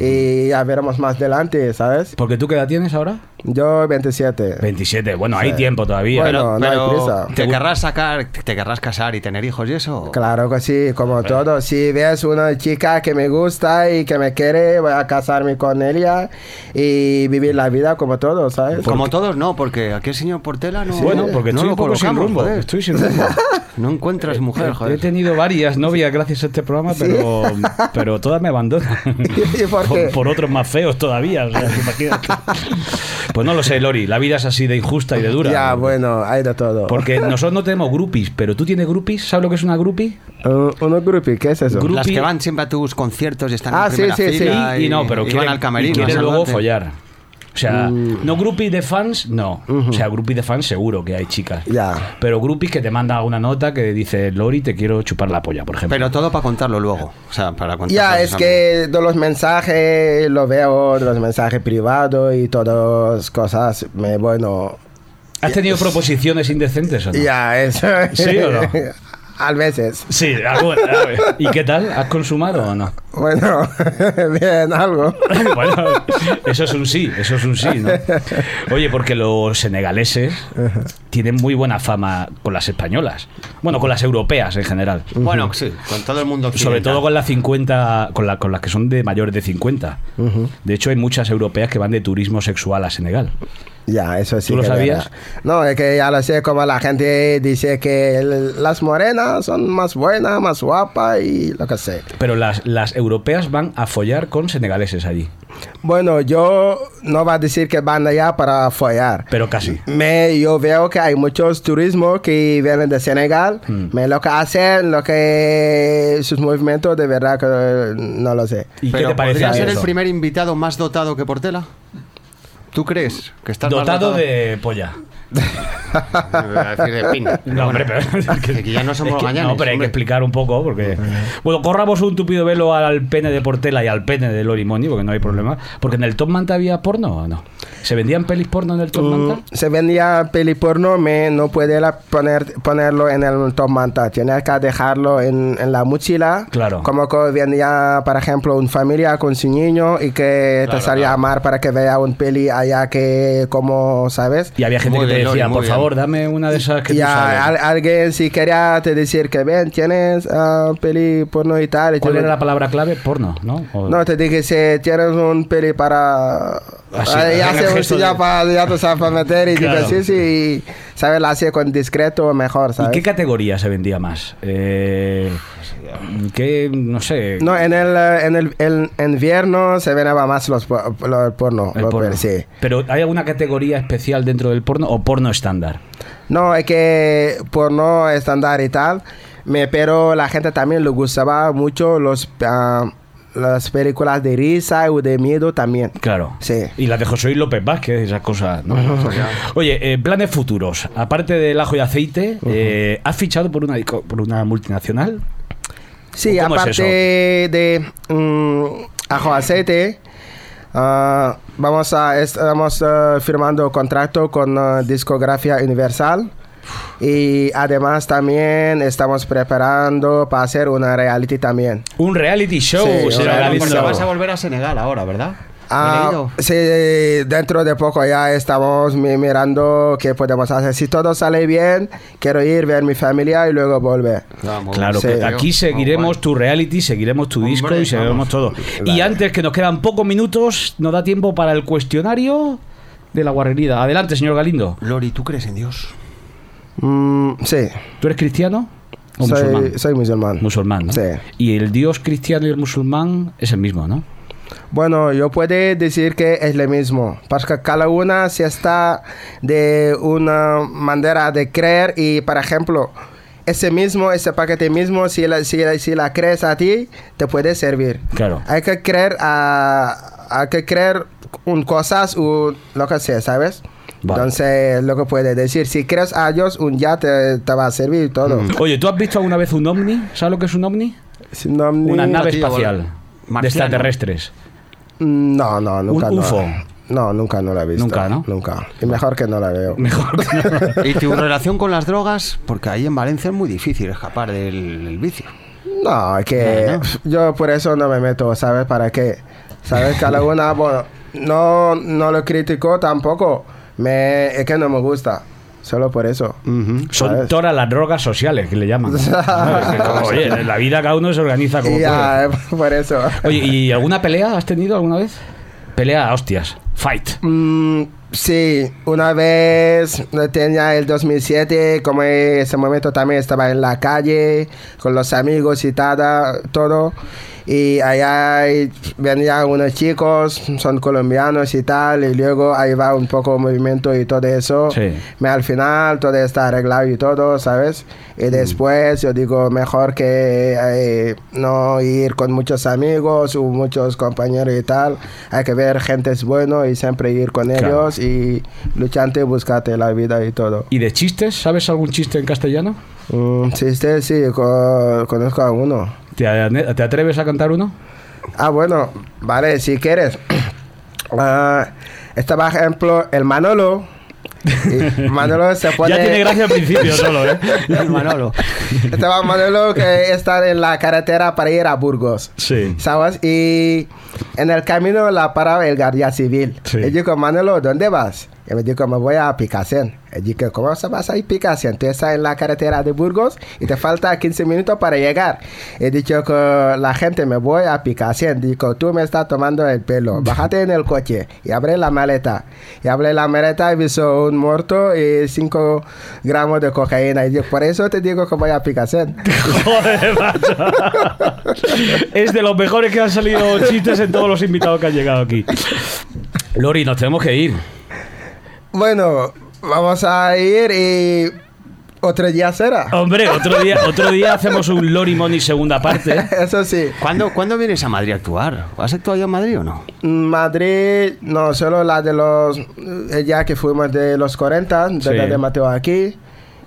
Y ya veremos más adelante, ¿sabes?
¿Porque tú qué edad tienes ahora?
Yo 27.
27. Bueno, hay tiempo todavía.
Bueno, no hay prisa.
¿te querrás sacar, te querrás casar y tener hijos y eso?
Claro que sí, como todo. Si ves una chica que me gusta y que me quiere, voy a casarme con ella y vivir la vida como todo, ¿sabes?
Como todos no, porque aquí el señor Portela no.
Bueno, porque
no
estoy un poco sin rumbo.
joder.
Estoy sin rumbo.
No encuentras mujer,
He
joder.
tenido varias novias gracias a este programa, pero, pero todas me abandonan.
¿Y por qué?
por otros más feos todavía. o sea, imagínate. Pues no lo sé, Lori. La vida es así de injusta y de dura.
Ya, bueno, hay de todo.
Porque nosotros no tenemos groupies, pero tú tienes groupies. ¿Sabes lo que es una groupie?
Uh, ¿Unos grupos? ¿Qué es eso?
Gru-
Las
Groupie-
que van siempre a tus conciertos y están
Ah,
en
sí,
primera
sí, sí.
fila
Y, y no, pero
y
quieren,
van al camerino.
y quieren luego follar. O sea,
Mm.
no groupies de fans, no. O sea, groupies de fans seguro que hay chicas.
Ya.
Pero groupies que te manda una nota que dice, Lori, te quiero chupar la polla, por ejemplo.
Pero todo para contarlo luego. O sea, para contarlo.
Ya, es que de los mensajes lo veo, los mensajes privados y todas cosas, me, bueno,
¿Has tenido proposiciones indecentes o no?
ya, eso.
¿Sí o no?
A veces.
Sí, alguna, a ver. ¿Y qué tal? ¿Has consumado o no?
Bueno, bien, algo.
bueno, eso es un sí, eso es un sí, ¿no? Oye, porque los senegaleses tienen muy buena fama con las españolas. Bueno, con las europeas en general.
Bueno, sí, con todo el mundo
Sobre
occidental.
todo con las 50, con, la- con las que son de mayores de 50. De hecho, hay muchas europeas que van de turismo sexual a Senegal.
Ya, eso sí.
¿Tú lo sabías?
verdad. No, es que ya lo sé, como la gente dice que el- las morenas son más buenas, más guapas y lo que sé.
Pero las, las europeas van a follar con senegaleses allí.
Bueno, yo no va a decir que van allá para follar.
Pero casi.
Me, yo veo que hay muchos turismos que vienen de Senegal.
Hmm.
Me lo que hacen, lo que sus movimientos, de verdad que no lo sé.
¿Y
Pero
qué te parece
¿podría ser
eso?
el primer invitado más dotado que Portela? ¿Tú crees que estás más
Dotado de polla.
De.
No, hombre, pero
que ya no somos
es que-
gañanes,
No, pero hay que explicar un poco porque. Bueno, corramos un tupido velo al pene de Portela y al pene de Lori Moni, porque no hay problema. Porque en el Top Manta había porno o no? ¿Se vendían pelis porno en el Top Manta?
Mm, se vendía peli porno, me no puede la poner, ponerlo en el top manta. Tiene que dejarlo en, en la mochila.
Claro.
Como que vendía, por ejemplo, una familia con su niño y que te salía a mar para que vea un peli allá que, como, ¿sabes?
Y había gente
Muy
que
bien,
decía, por
bien.
favor, dame una de esas que tú
ya,
sabes".
al- alguien si quería te decir que ven, tienes ah, peli porno y tal. y
¿Cuál
tú-
era la palabra clave? Porno, ¿no? O-
No, te dije si tienes un peli para...
Así,
Ah, ya, se, ya,
de-
pa- ya tú sabes para meter y
Claro.
digo sí, sí, y, ¿sabes? La hacía con discreto mejor,
¿Y
¿sabes?
qué categoría se vendía más? Eh, ¿Qué, no sé?
No, en el, eh, en el en invierno se venaba más los, po- lo- el porno.
el
lo-
porno.
Sí.
Pero ¿hay alguna categoría especial dentro del porno o porno estándar?
No, es que porno estándar y tal, me, pero la gente también le gustaba mucho los, ah, las películas de risa o de miedo también.
Claro.
Sí.
Y las de José Luis López Vázquez, esas cosas, ¿no? Oye, eh, planes futuros. Aparte del ajo y aceite, eh, ¿has fichado por una, por una multinacional?
Sí,
¿Cómo es
aparte de mm, ajo aceite, ah, vamos a estamos ah, firmando contrato con ah, discografía Universal y además también estamos preparando para hacer una reality también.
Un reality show,
Sí, un reality.
Porque
show.
vas a volver a Senegal ahora, ¿verdad?
Ah, sí, dentro de poco ya estamos mi- mirando qué podemos hacer. Si todo sale bien, quiero ir ver mi familia y luego volver.
Vamos,
Claro,
Sí.
que aquí seguiremos tu reality, seguiremos tu
Hombre,
disco y seguiremos
vamos.
todo. Y antes que nos quedan pocos minutos, nos da tiempo para el cuestionario de la guarrería. Adelante, señor Galindo.
Lori, ¿tú crees en Dios?
Mm, sí,
¿Tú eres cristiano o musulmán?
soy, soy musulmán.
Musulmán, ¿no?
Sí.
Y el dios cristiano y el musulmán es el mismo, ¿no?
Bueno, yo puedo decir que es lo mismo, porque cada una se está de una manera de creer y, por ejemplo, ese mismo, ese paquete mismo, si la, si, la- si la crees a ti, te puede servir.
Claro.
Hay que creer a, hay que creer un cosas o lo que sea, ¿sabes?
Vale.
Entonces, lo que puede decir, si crees a ellos, un ya te, te va a servir todo.
Oye, ¿tú has visto alguna vez un ovni? ¿Sabes lo que es un ovni? Una nave
tío,
espacial de extraterrestres.
No, no, nunca.
Un
no.
UFO.
No, nunca no la he visto.
Nunca, ¿no?
Nunca. Y mejor que no la veo.
Mejor que no.
¿Y tu relación con las drogas? Porque ahí en Valencia es muy difícil escapar del, del vicio.
No, es que yo por eso no me meto, ¿sabes? ¿Para qué? ¿Sabes? Cada una, bueno, no, no lo critico tampoco. Me, es que no me gusta. Solo por eso.
Ujú.
Son
¿Sabes?
todas las drogas sociales que le llaman. Oye, en la vida cada uno se organiza como puede.
ya, por eso.
Oye, ¿y alguna pelea has tenido alguna vez? Pelea a hostias. Fight.
Mm, sí, una vez tenía el 2007, como en ese momento también estaba en la calle con los amigos y tada, todo. Y allá hay- venían unos chicos, son colombianos y tal, y luego ahí va un poco movimiento y todo eso.
Sí.
Me, al final todo está arreglado y todo, ¿sabes? Y después yo digo, mejor que eh, no ir con muchos amigos o muchos compañeros y tal. Hay que ver gente es bueno y siempre ir con
Claro.
ellos y lucharte y buscarte la vida y todo.
¿Y de chistes? ¿Sabes algún chiste en castellano?
Mm, sí, sí, sí, co- conozco a uno.
¿Te, te atreves a cantar uno?
Ah, bueno, vale, si quieres. Ah, este, por ejemplo, el Manolo. Y Manolo se pone...
Ya tiene gracia al principio solo, ¿eh?
Manolo.
Estaba Manolo que está en la carretera para ir a Burgos.
Sí.
¿Sabes? Y en el camino la paraba el guardia civil.
Sí.
Y dijo, Manolo, ¿dónde vas? Y me dijo, me voy a Picasen. Y dije, ¿cómo se vas a Picasen? Tú estás en la carretera de Burgos y te falta 15 minutos para llegar. Y dicho que la gente me voy a Picasen. Dijo, tú me estás tomando el pelo. Bájate en el coche y abre la maleta. Y abre la maleta y visto un muerto y 5 gramos de cocaína. Y digo, por eso te digo que voy a Picasen.
Joder, macho. Es de los mejores que han salido chistes en todos los invitados que han llegado aquí. Lori, nos tenemos que ir.
Bueno, vamos a ir y otro día será.
Hombre, otro día, otro día hacemos un Lori Money segunda parte.
Eso sí.
¿Cuándo, ¿Cuándo vienes a Madrid a actuar? ¿Has actuado ya en Madrid o no?
Madrid, no, solo la de los. eh, Ya que fuimos de los 40, de,
Sí.
de Mateo aquí.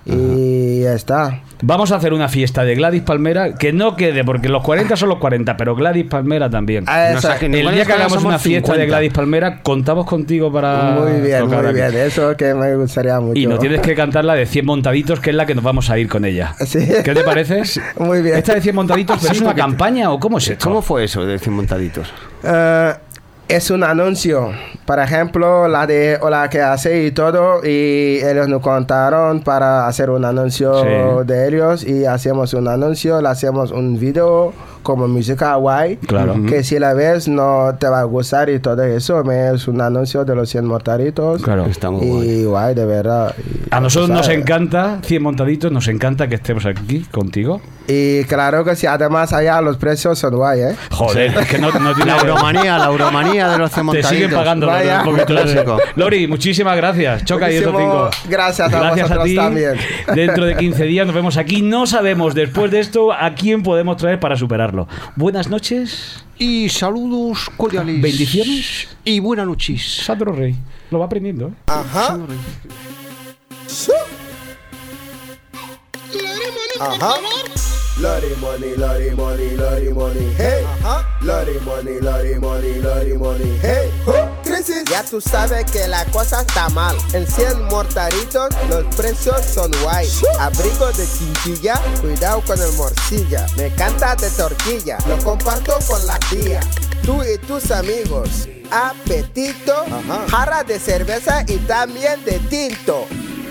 Y ya está.
Vamos a hacer una fiesta de Gladys Palmera que no quede, porque los 40 son los 40, pero Gladys Palmera también.
Ah,
No
El día
es
que hagamos una fiesta de
50.
Gladys Palmera, contamos contigo para.
muy bien,
tocar
muy
aquí.
bien. Eso que me gustaría mucho.
Y nos tienes que cantar la de 100 montaditos, que es la que nos vamos a ir con ella.
Sí.
¿Qué te parece?
Muy bien.
¿Esta de 100 montaditos pero
Sí,
es una campaña o cómo es esto?
¿Cómo fue eso de 100 montaditos?
Eh, es un anuncio. Por ejemplo, la de Hola, ¿qué hace? y todo. Y ellos nos contaron para hacer un anuncio
Sí.
de ellos. Y hacemos un anuncio, le hacemos un video como música guay.
Claro.
Que si la ves no te va a gustar y todo eso. Es un anuncio de los 100 mortaritos.
Claro.
Está muy
Y
guay.
guay, de verdad. Y,
A nosotros nos encanta 100 montaditos, nos encanta que estemos aquí contigo.
Y claro que sí, además allá los precios son guay, ¿eh?
Joder, es que no, no tiene
La euromanía, la euromanía de los 100
Te
montaditos.
siguen pagando
Vaya.
un poquito
Clásico.
Lori, muchísimas gracias. Choca y
Muchísimo
105.
gracias a
Gracias a
vosotros
ti.
también.
Dentro de 15 días nos vemos aquí. No sabemos después de esto a quién podemos traer para superarlo. Buenas noches,
Y saludos cordiales.
Bendiciones.
Y buenas noches.
Sandro Rey. Lo va aprendiendo, ¿eh?
Ajá. Ajá. Lottie money, lottie money, lottie money, hey. Lottie money, lottie money, lottie money, hey. Crisis. Ya tú sabes que la cosa está mal. En 100 mortaritos los precios son guay. Abrigo de chinchilla, cuidado con el morcilla. Me canta de tortilla, lo comparto con la tía. Tú y tus amigos. Apetito, jarra de cerveza y también de tinto.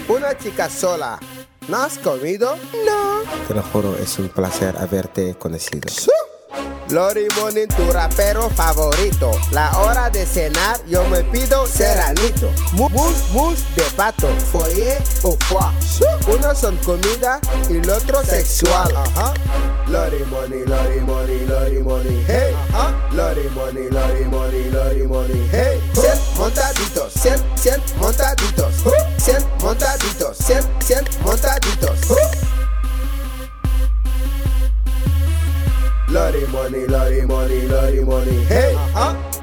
Una chica sola. ¿No has comido? No.
Te lo juro, es un placer haberte conocido.
Lori Bonin, tu rapero favorito. La hora de cenar, yo me pido serranito. Mus, mus de pato, foie o foie. Unos son comida y el otro sexual. Ajá. Lori Bonin, Lori Bonin, Lori Bonin, hey. Ajá. Lori Bonin, Lori Bonin, Lori Bonin, hey. Cien montaditos, cien, cien montaditos. Cien montaditos, cien, cien montaditos. Bloody money, bloody money, bloody money. Hey, huh?